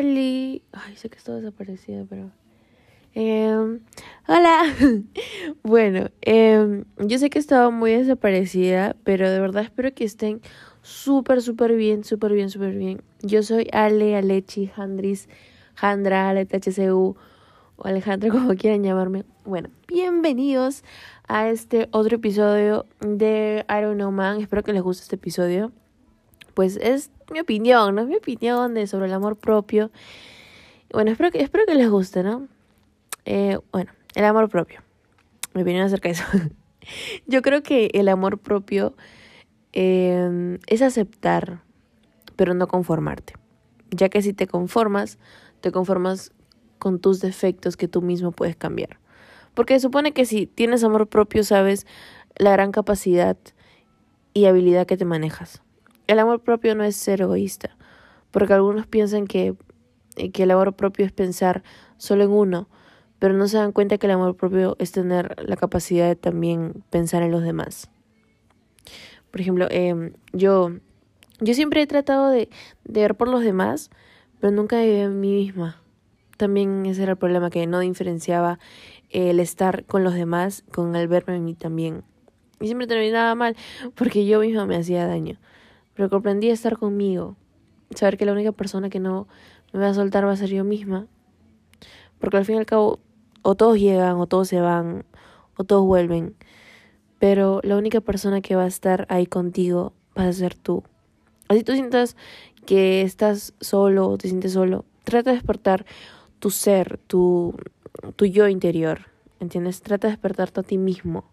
Ay, sé que estoy desaparecida, pero. Em, hola. bueno, em, yo sé que estaba muy desaparecida, pero de verdad espero que estén súper, súper bien, súper bien, súper bien. Yo soy Ale, Alechi, Handris, Handra, HCU o Alejandro, como quieran llamarme. Bueno, bienvenidos a este otro episodio de I Don't Know Man. Espero que les guste este episodio. Pues es mi opinión, ¿no? Mi opinión de, sobre el amor propio. Bueno, espero que, espero que les guste, ¿no? Eh, bueno, el amor propio. Mi opinión acerca de eso. Yo creo que el amor propio eh, es aceptar, pero no conformarte. Ya que si te conformas, te conformas con tus defectos que tú mismo puedes cambiar. Porque supone que si tienes amor propio, sabes la gran capacidad y habilidad que te manejas. El amor propio no es ser egoísta, porque algunos piensan que, que el amor propio es pensar solo en uno, pero no se dan cuenta que el amor propio es tener la capacidad de también pensar en los demás. Por ejemplo, eh, yo, yo siempre he tratado de, de ver por los demás, pero nunca en mí misma. También ese era el problema, que no diferenciaba el estar con los demás con el verme en mí también. Y siempre terminaba mal, porque yo misma me hacía daño. Pero comprendí estar conmigo, saber que la única persona que no me va a soltar va a ser yo misma. Porque al fin y al cabo, o todos llegan, o todos se van, o todos vuelven. Pero la única persona que va a estar ahí contigo va a ser tú. Así tú sientas que estás solo o te sientes solo, trata de despertar tu ser, tu, tu yo interior. ¿Entiendes? Trata de despertarte a ti mismo.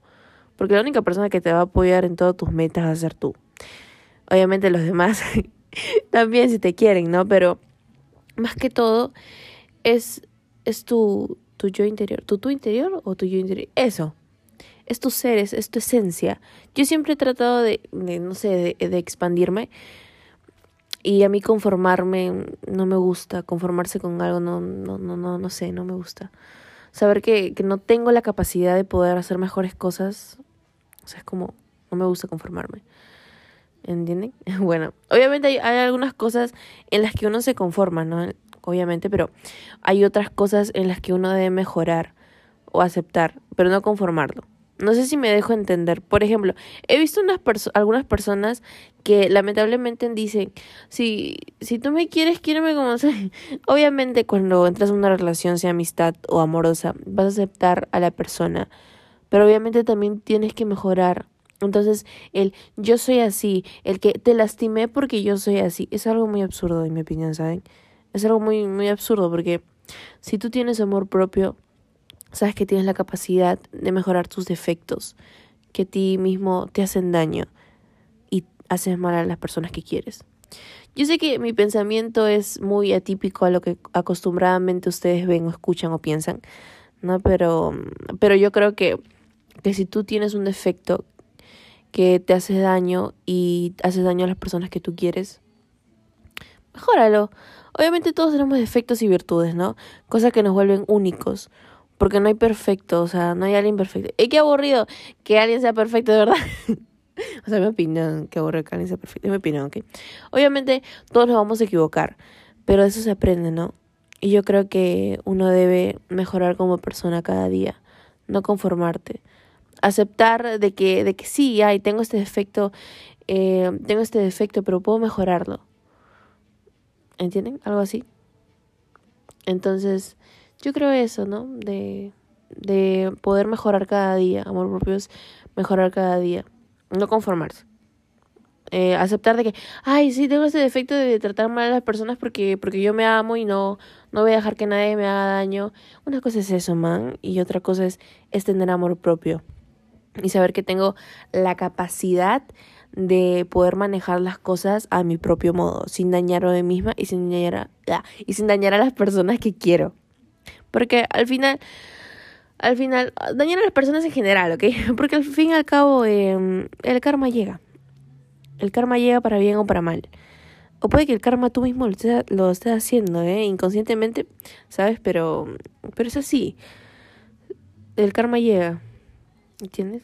Porque la única persona que te va a apoyar en todas tus metas va a ser tú. Obviamente los demás también si te quieren, ¿no? Pero más que todo es, es tu, tu yo interior. ¿Tu tú interior o tu yo interior? Eso. Es tu ser, es, tu esencia. Yo siempre he tratado de, de no sé, de, de expandirme. Y a mí conformarme no me gusta, conformarse con algo no, no, no, no, no sé, no me gusta. Saber que, que no tengo la capacidad de poder hacer mejores cosas, o sea, es como, no me gusta conformarme. ¿Entienden? Bueno, obviamente hay, algunas cosas en las que uno se conforma, ¿no? Obviamente, pero hay otras cosas en las que uno debe mejorar o aceptar, pero no conformarlo. No sé si me dejo entender. Por ejemplo, he visto unas perso algunas personas que lamentablemente dicen, si, si tú me quieres, quiéreme como soy. Obviamente cuando entras en una relación, sea amistad o amorosa, vas a aceptar a la persona. Pero obviamente también tienes que mejorar. Entonces, el yo soy así, el que te lastimé porque yo soy así, es algo muy absurdo en mi opinión, ¿saben? Es algo muy, muy absurdo porque si tú tienes amor propio, sabes que tienes la capacidad de mejorar tus defectos, que a ti mismo te hacen daño y haces mal a las personas que quieres. Yo sé que mi pensamiento es muy atípico a lo que acostumbradamente ustedes ven o escuchan o piensan, ¿no? Pero, pero yo creo que, que si tú tienes un defecto que te hace daño y haces daño a las personas que tú quieres, mejóralo. Obviamente todos tenemos defectos y virtudes, ¿no? Cosas que nos vuelven únicos. Porque no hay perfecto, o sea, no hay alguien perfecto. Y qué aburrido que alguien sea perfecto, de verdad. o sea, mi opinión, qué aburrido que alguien sea perfecto. Es mi opinión, ¿ok? Obviamente todos nos vamos a equivocar, pero eso se aprende, ¿no? Y yo creo que uno debe mejorar como persona cada día, no conformarte. Aceptar de que, de que sí, ay, tengo este defecto, eh, tengo este defecto, pero puedo mejorarlo. ¿Entienden? Algo así. Entonces, yo creo eso, ¿no? De, de poder mejorar cada día. Amor propio es mejorar cada día. No conformarse. Eh, aceptar de que, ay, sí, tengo ese defecto de tratar mal a las personas porque, porque yo me amo y no, no voy a dejar que nadie me haga daño. Una cosa es eso, man, y otra cosa es, es tener amor propio. Y saber que tengo la capacidad de poder manejar las cosas a mi propio modo, sin dañar a mí misma y sin dañar a, ah, y sin dañar a las personas que quiero. Porque al final, al final, dañar a las personas en general, ¿ok? Porque al fin y al cabo, eh, el karma llega. El karma llega para bien o para mal. O puede que el karma tú mismo lo estés, lo estés haciendo, ¿eh? Inconscientemente, ¿sabes? Pero, pero es así. El karma llega. ¿Entiendes?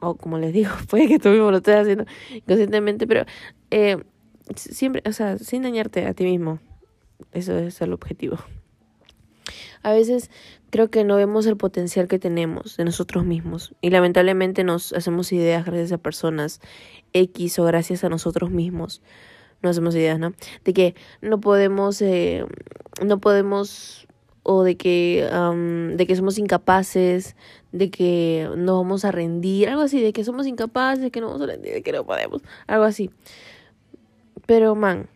O como les digo, puede que tú mismo lo estés haciendo inconscientemente, pero eh, siempre, o sea, sin dañarte a ti mismo. Eso es el objetivo. A veces creo que no vemos el potencial que tenemos de nosotros mismos y lamentablemente nos hacemos ideas gracias a personas X o gracias a nosotros mismos. No hacemos ideas, ¿no? De que no podemos, eh, no podemos, o de que, de que somos incapaces, de que no vamos a rendir, algo así, de que somos incapaces, de que no vamos a rendir, de que no podemos, algo así. Pero, man,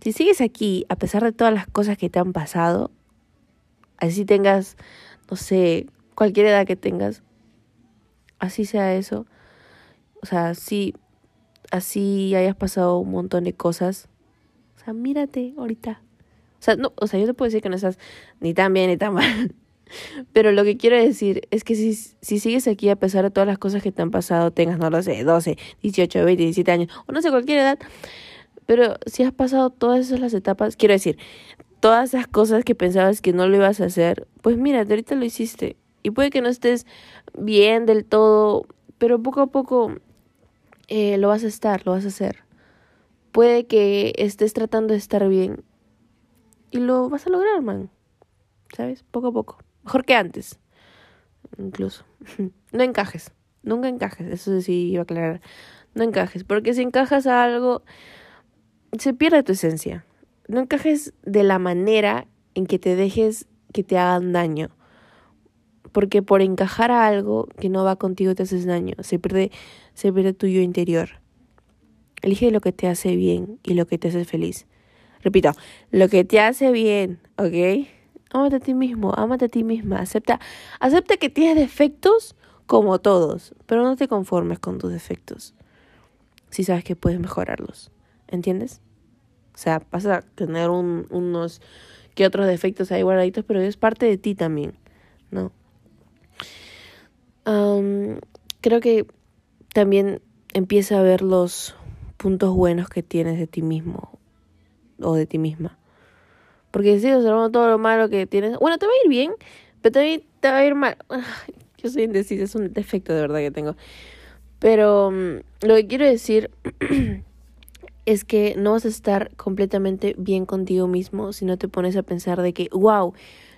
si sigues aquí, a pesar de todas las cosas que te han pasado, así tengas, no sé, cualquier edad que tengas, así sea eso, o sea, si así hayas pasado un montón de cosas, o sea, mírate ahorita. O sea, no, o sea, yo te puedo decir que no estás ni tan bien ni tan mal. Pero lo que quiero decir es que si, si sigues aquí a pesar de todas las cosas que te han pasado, tengas, no lo sé, 12, 18, 20, 17 años, o no sé, cualquier edad, pero si has pasado todas esas etapas, quiero decir, todas esas cosas que pensabas que no lo ibas a hacer, pues mira, ahorita lo hiciste. Y puede que no estés bien del todo, pero poco a poco eh, lo vas a estar, lo vas a hacer. Puede que estés tratando de estar bien y lo vas a lograr, man. ¿Sabes? Poco a poco. Mejor que antes. Incluso. no encajes. Nunca encajes. Eso sí iba a aclarar. No encajes. Porque si encajas a algo, se pierde tu esencia. No encajes de la manera en que te dejes que te hagan daño. Porque por encajar a algo que no va contigo te haces daño. Se pierde, se pierde tu yo interior. Elige lo que te hace bien y lo que te hace feliz. Repito, lo que te hace bien, ¿ok? Ámate a ti mismo, ámate a ti misma. Acepta, acepta que tienes defectos como todos, pero no te conformes con tus defectos. Si sabes que puedes mejorarlos. ¿Entiendes? O sea, vas a tener unos que otros defectos ahí guardaditos, pero es parte de ti también, ¿no? creo que también empieza a ver los puntos buenos que tienes de ti mismo o de ti misma. Porque si observando todo lo malo que tienes, bueno, te va a ir bien, pero también te va a ir mal. Yo soy indecisa, es un defecto de verdad que tengo. Pero mm, lo que quiero decir es que no vas a estar completamente bien contigo mismo si no te pones a pensar de que, wow,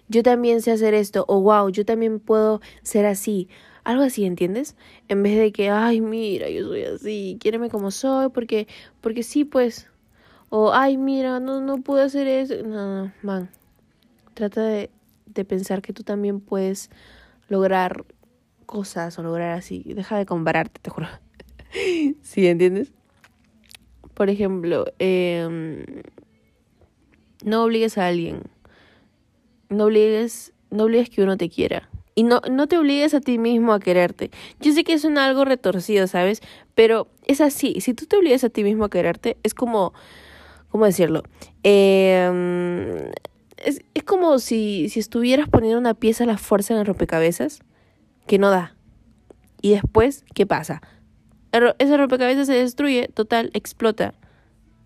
yo también sé hacer esto, o wow, yo también puedo ser así. Algo así, ¿entiendes? En vez de que, ay, mira, yo soy así, quiéreme como soy, porque, porque sí, pues, o, ay, mira, no, no puedo hacer eso. No, no, man. Trata de, de pensar que tú también puedes lograr cosas o lograr así. Deja de compararte, te juro. ¿Sí entiendes? Por ejemplo, eh, no obligues a alguien. No obligues, no obligues que uno te quiera. Y no, no te obligues a ti mismo a quererte. Yo sé que es un algo retorcido, ¿sabes? Pero es así. Si tú te obligas a ti mismo a quererte, es como ¿cómo decirlo? Em, es, es, como si, si estuvieras poniendo una pieza a la fuerza en el rompecabezas que no da. Y después, ¿qué pasa? ese rompecabezas se destruye, total, explota.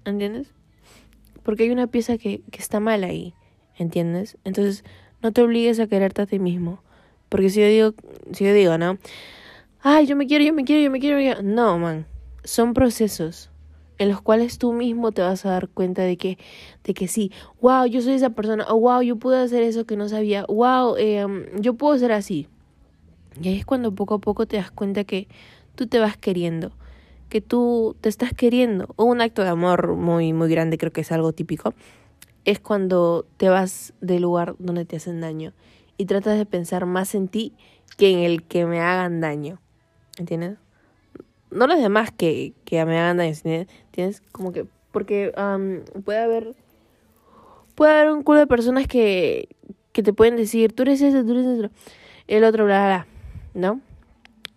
¿Entiendes? Porque hay una pieza que, que está mal ahí. ¿Entiendes? Entonces, no te obligues a quererte a ti mismo. Porque si yo digo, si yo digo, ¿no? Ay, yo me quiero, yo me quiero, yo me quiero, yo me quiero. No, man. Son procesos en los cuales tú mismo te vas a dar cuenta de que, de que sí, wow, yo soy esa persona, o wow, yo pude hacer eso que no sabía, wow, em, yo puedo ser así. Y ahí es cuando poco a poco te das cuenta que tú te vas queriendo, que tú te estás queriendo. O un acto de amor muy, muy grande, creo que es algo típico, es cuando te vas del lugar donde te hacen daño y tratas de pensar más en ti que en el que me hagan daño. ¿Entiendes? No los demás que, que me hagan daño, tienes como que, porque puede haber, puede haber un culo de personas que, que te pueden decir, tú eres eso, tú eres eso, el otro, bla, bla, ¿no?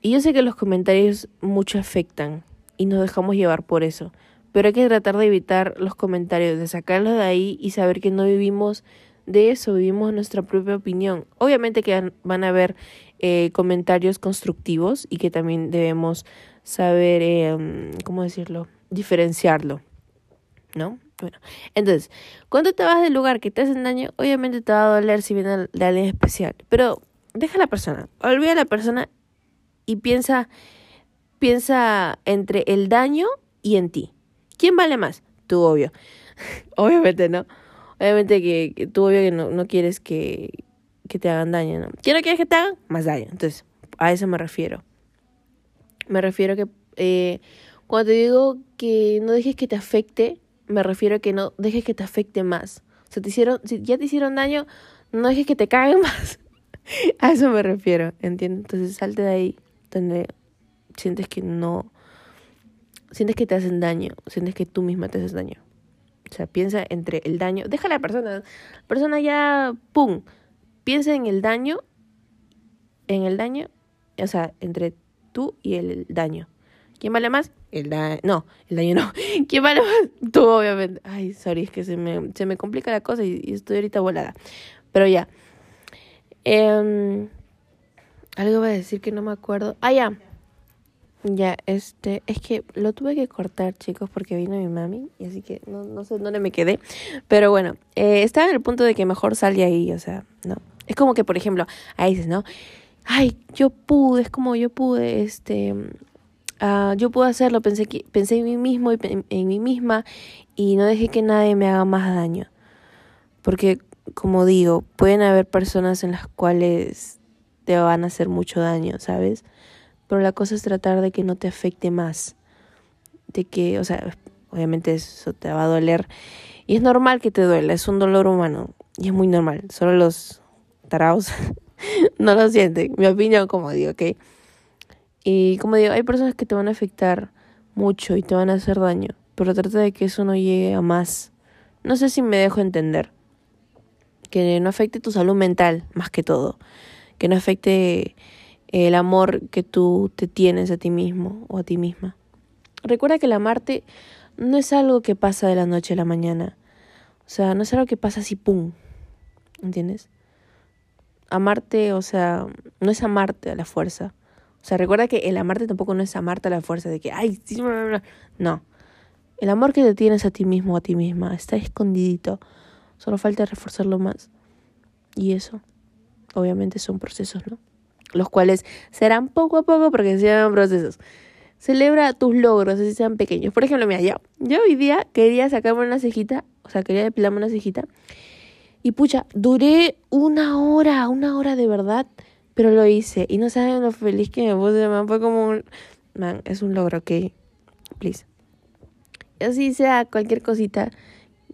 Y yo sé que los comentarios mucho afectan y nos dejamos llevar por eso, pero hay que tratar de evitar los comentarios, de sacarlos de ahí y saber que no vivimos de eso, vivimos nuestra propia opinión. Obviamente que van a haber eh, comentarios constructivos y que también debemos saber, eh, ¿cómo decirlo? Diferenciarlo, ¿no? Bueno, entonces, cuando te vas del lugar que te hacen daño, obviamente te va a doler si viene de alguien especial, pero deja a la persona, olvida a la persona y piensa, piensa entre el daño y en ti. ¿Quién vale más? Tú, obvio. Obviamente no. Obviamente que, tú obvio que no, no quieres que, que te hagan daño, ¿no? ¿Qué no quieres que te hagan? Más daño. Entonces, a eso me refiero. Me refiero a que eh, cuando te digo que no dejes que te afecte, me refiero a que no dejes que te afecte más. O sea, te hicieron, si ya te hicieron daño, no dejes que te caguen más. a eso me refiero, ¿entiendes? Entonces salte de ahí donde sientes que no, sientes que te hacen daño, sientes que tú misma te haces daño. O sea, piensa entre el daño, deja a la persona, la persona ya, ¡pum! Piensa en el daño, en el daño, o sea, entre tú y el daño. ¿Quién vale más? El daño. No, el daño no. ¿Quién vale más? Tú, obviamente. Ay, sorry, es que se me, se me complica la cosa y, estoy ahorita volada. Pero ya. Eh, algo va a decir que no me acuerdo. Ah, ya. Ya, este, es que lo tuve que cortar, chicos, porque vino mi mami, y así que no, no sé dónde me quedé. Pero bueno, eh, estaba en el punto de que mejor salga ahí, o sea, no. Es como que, por ejemplo, ahí dices, ¿no? Ay, yo pude, es como yo pude, este, uh, yo pude hacerlo, pensé, que, pensé en mí mismo y en, mí misma, y no dejé que nadie me haga más daño. Porque, como digo, pueden haber personas en las cuales te van a hacer mucho daño, ¿sabes? pero la cosa es tratar de que no te afecte más. De que, o sea, obviamente eso te va a doler. Y es normal que te duela, es un dolor humano. Y es muy normal. Solo los taraos no lo sienten. Mi opinión, como digo, ¿ok? Y como digo, hay personas que te van a afectar mucho y te van a hacer daño. Pero trata de que eso no llegue a más. No sé si me dejo entender. Que no afecte tu salud mental, más que todo. Que no afecte el amor que tú te tienes a ti mismo o a ti misma. Recuerda que el amarte no es algo que pasa de la noche a la mañana. O sea, no es algo que pasa así, ¡pum! ¿Entiendes? Amarte, o sea, no es amarte a la fuerza. O sea, recuerda que el amarte tampoco no es amarte a la fuerza de que, ay, sí, no. El amor que te tienes a ti mismo a ti misma está escondidito. Solo falta reforzarlo más. Y eso, obviamente, son procesos, ¿no? los cuales serán poco a poco porque sean procesos. Celebra tus logros, así sean pequeños. Por ejemplo, mira, yo, yo hoy día quería sacarme una cejita, o sea, quería depilarme una cejita. Y pucha, duré una hora, una hora de verdad, pero lo hice. Y no saben lo feliz que me puse, man. Fue como un. Man, es un logro, ok. Please. Así sea cualquier cosita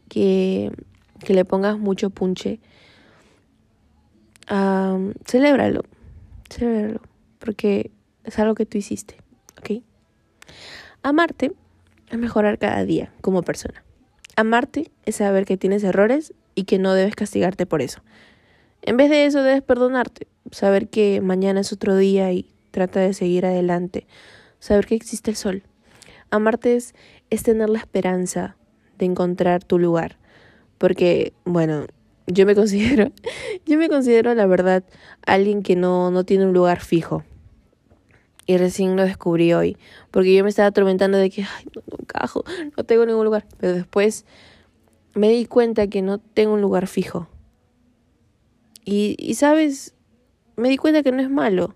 que, que le pongas mucho punche. Um, celébralo verlo, porque es algo que tú hiciste, ¿ok? Amarte es mejorar cada día como persona. Amarte es saber que tienes errores y que no debes castigarte por eso. En vez de eso debes perdonarte, saber que mañana es otro día y trata de seguir adelante, saber que existe el sol. Amarte es, es tener la esperanza de encontrar tu lugar, porque, bueno, yo me considero, yo me considero la verdad alguien que no, no tiene un lugar fijo. Y recién lo descubrí hoy, porque yo me estaba atormentando de que, ay, no, no no tengo ningún lugar. Pero después me di cuenta que no tengo un lugar fijo. Y, sabes, me di cuenta que no es malo.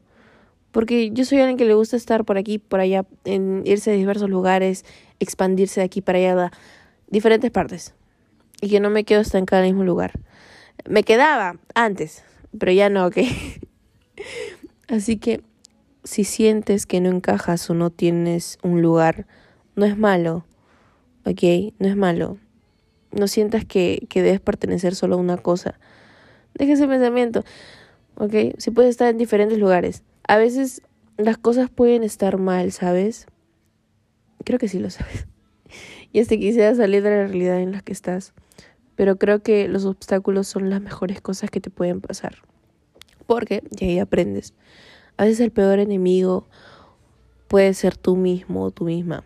Porque yo soy alguien que le gusta estar por aquí, por allá, irse a diversos lugares, expandirse de aquí para allá, a diferentes partes. Y que no me quedo estancada en el mismo lugar. Me quedaba antes, pero ya no, ok. Así que si sientes que no encajas o no tienes un lugar, no es malo, ok, no es malo. No sientas que, que debes pertenecer solo a una cosa. Deja ese pensamiento, ok. Si puedes estar en diferentes lugares. A veces las cosas pueden estar mal, ¿sabes? Creo que sí lo sabes. Y hasta quisiera salir de la realidad en la que estás pero creo que los obstáculos son las mejores cosas que te pueden pasar. Porque, y ahí aprendes, a veces el peor enemigo puede ser tú mismo o tú misma,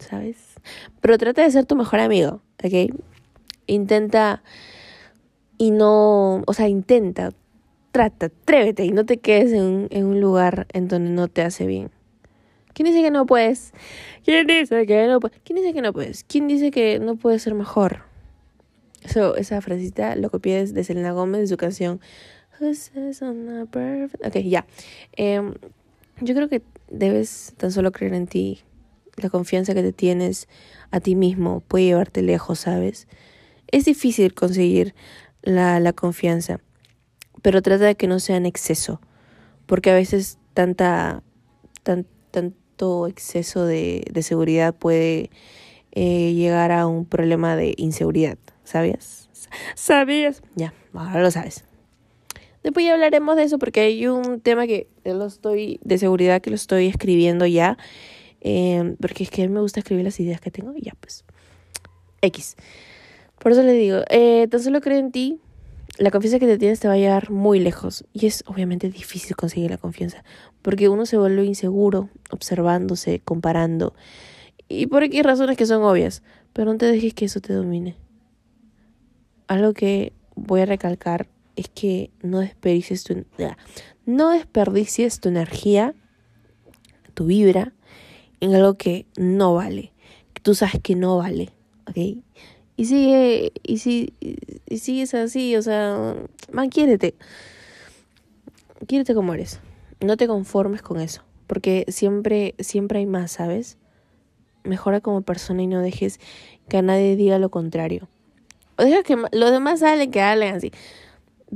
¿sabes? Pero trata de ser tu mejor amigo, ¿ok? Intenta y no, o sea, intenta, trata, atrévete y no te quedes en, un lugar en donde no te hace bien. ¿Quién dice que no puedes? ¿Quién dice que no puedes? ¿Quién dice que no puedes? ¿Quién dice que no puedes ser mejor? Esa frasita lo copié de Selena Gómez de su canción Ok, ya. Em, yo creo que debes tan solo creer en ti. La confianza que te tienes a ti mismo puede llevarte lejos, ¿sabes? Es difícil conseguir la, la confianza, pero trata de que no sea en exceso, porque a veces tanta, tan, tanto exceso de, de seguridad puede eh, llegar a un problema de inseguridad, ¿sabías? ¿Sabías? Ya, ahora lo sabes. Después ya hablaremos de eso porque hay un tema que lo estoy de seguridad que lo estoy escribiendo ya. Eh, porque es que a mí me gusta escribir las ideas que tengo y ya pues. X. Por eso le digo, eh, tan solo creo en ti. La confianza que te tienes te va a llevar muy lejos. Y es obviamente difícil conseguir la confianza. Porque uno se vuelve inseguro, observándose, comparando. Y por aquí razones que son obvias. Pero no te dejes que eso te domine. Algo que voy a recalcar es que no desperdicies tu, no desperdicies tu energía, tu vibra, en algo que no vale, que tú sabes que no vale, ¿ok? Y sigue, y, si, y sigues así, o sea, man, quiérete. Quiérete como eres. No te conformes con eso, porque siempre, siempre hay más, ¿sabes? Mejora como persona y no dejes que a nadie diga lo contrario. O deja que los demás salen, que hablen así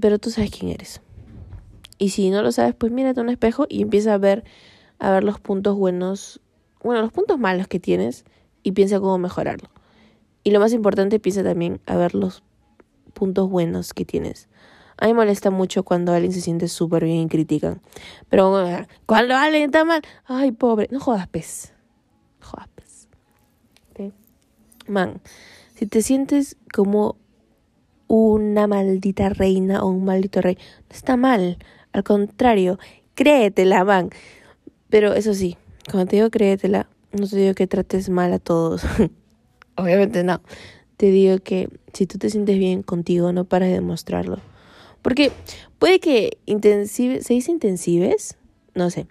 pero tú sabes quién eres. Y si no lo sabes, pues mírate a un espejo y empieza a ver, a ver los puntos buenos, bueno, los puntos malos que tienes y piensa cómo mejorarlo. Y lo más importante, piensa también a ver los puntos buenos que tienes. A mí me molesta mucho cuando alguien se siente súper bien y critican. Pero cuando alguien está mal, ay, pobre, no jodas, pez. Jodas, pez. Man, si te sientes como una maldita reina o un maldito rey. No está mal. Al contrario, créetela, man. Pero eso sí, cuando te digo créetela, no te digo que trates mal a todos. Obviamente no. Te digo que si tú te sientes bien contigo, no pares de demostrarlo. Porque puede que intensive, ¿se dice intensives? No sé.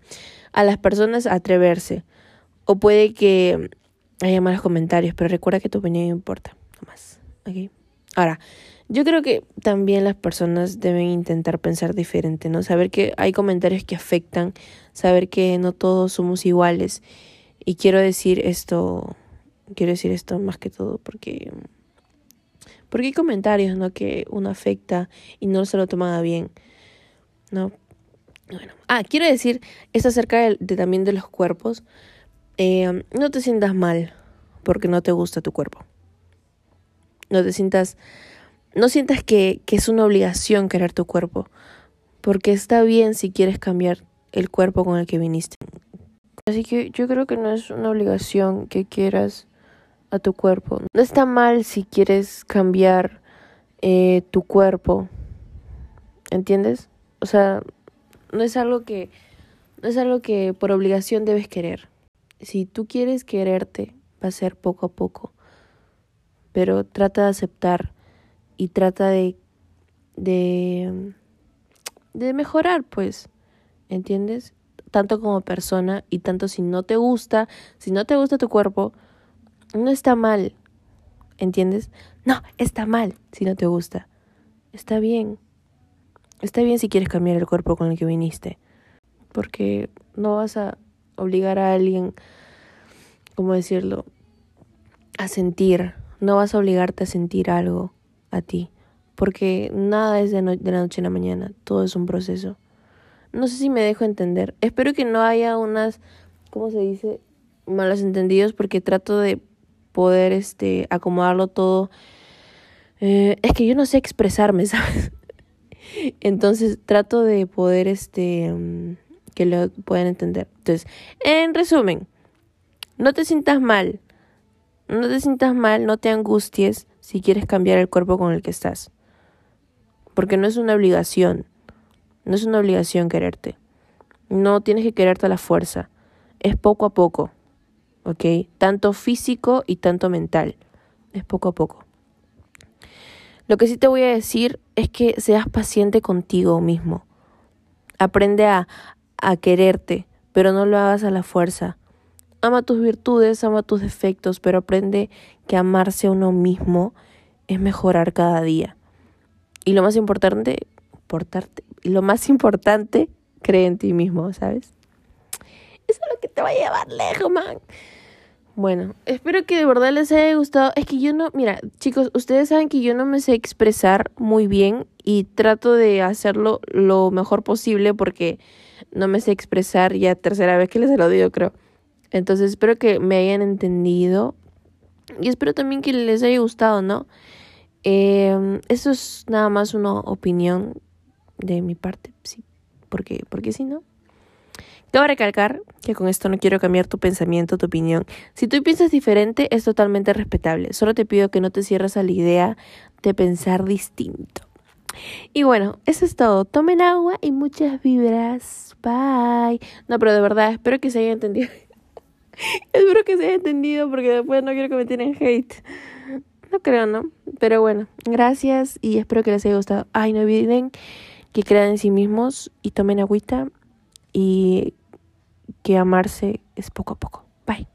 A las personas atreverse. O puede que haya malos comentarios, pero recuerda que tu opinión importa. No más. ¿Ok? Ahora, yo creo que también las personas deben intentar pensar diferente, ¿no? Saber que hay comentarios que afectan, saber que no todos somos iguales. Y quiero decir esto, quiero decir esto más que todo porque porque hay comentarios, ¿no? Que uno afecta y no se lo toman bien, ¿no? Bueno, ah, quiero decir esto acerca de, también de los cuerpos. Eh, no te sientas mal porque no te gusta tu cuerpo. No te sientas no sientas que, que es una obligación querer tu cuerpo, porque está bien si quieres cambiar el cuerpo con el que viniste. Así que yo creo que no es una obligación que quieras a tu cuerpo. No está mal si quieres cambiar eh, tu cuerpo. ¿Entiendes? O sea, no es algo que no es algo que por obligación debes querer. Si tú quieres quererte, va a ser poco a poco. Pero trata de aceptar y trata de, de, de mejorar, pues, ¿entiendes? Tanto como persona y tanto si no te gusta, si no te gusta tu cuerpo, no está mal, ¿entiendes? No, está mal si no te gusta. Está bien. Está bien si quieres cambiar el cuerpo con el que viniste. Porque no vas a obligar a alguien, ¿cómo decirlo? A sentir. No vas a obligarte a sentir algo a ti, porque nada es de, de la noche a la mañana, todo es un proceso. No sé si me dejo entender. Espero que no haya unas, ¿cómo se dice? Malos entendidos, porque trato de poder este, acomodarlo todo. Eh, es que yo no sé expresarme, ¿sabes? Entonces trato de poder este mm, que lo puedan entender. Entonces, en resumen, no te sientas mal. No te sientas mal, no te angusties si quieres cambiar el cuerpo con el que estás. Porque no es una obligación. No es una obligación quererte. No tienes que quererte a la fuerza. Es poco a poco. ¿Ok? Tanto físico y tanto mental. Es poco a poco. Lo que sí te voy a decir es que seas paciente contigo mismo. Aprende a, a quererte, pero no lo hagas a la fuerza. Ama tus virtudes, ama tus defectos, pero aprende que amarse a uno mismo es mejorar cada día. Y lo más importante, portarte, lo más importante, cree en ti mismo, ¿sabes? Eso es lo que te va a llevar lejos, man. bueno, espero que de verdad les haya gustado. Es que yo no, mira, chicos, ustedes saben que yo no me sé expresar muy bien y trato de hacerlo lo mejor posible porque no me sé expresar ya tercera vez que les lo digo, creo. Entonces espero que me hayan entendido y espero también que les haya gustado, ¿no? Eh, eso es nada más una opinión de mi parte, sí, porque, porque si no. Debo recalcar que con esto no quiero cambiar tu pensamiento, tu opinión. Si tú piensas diferente, es totalmente respetable. Solo te pido que no te cierres a la idea de pensar distinto. Y bueno, eso es todo. Tomen agua y muchas vibras. Bye. No, pero de verdad, espero que se haya entendido. espero que se haya entendido porque después no quiero que me tienen hate. No creo, ¿no? Pero bueno, gracias y espero que les haya gustado. Ay, no olviden que crean en sí mismos y tomen agüita y que amarse es poco a poco. Bye.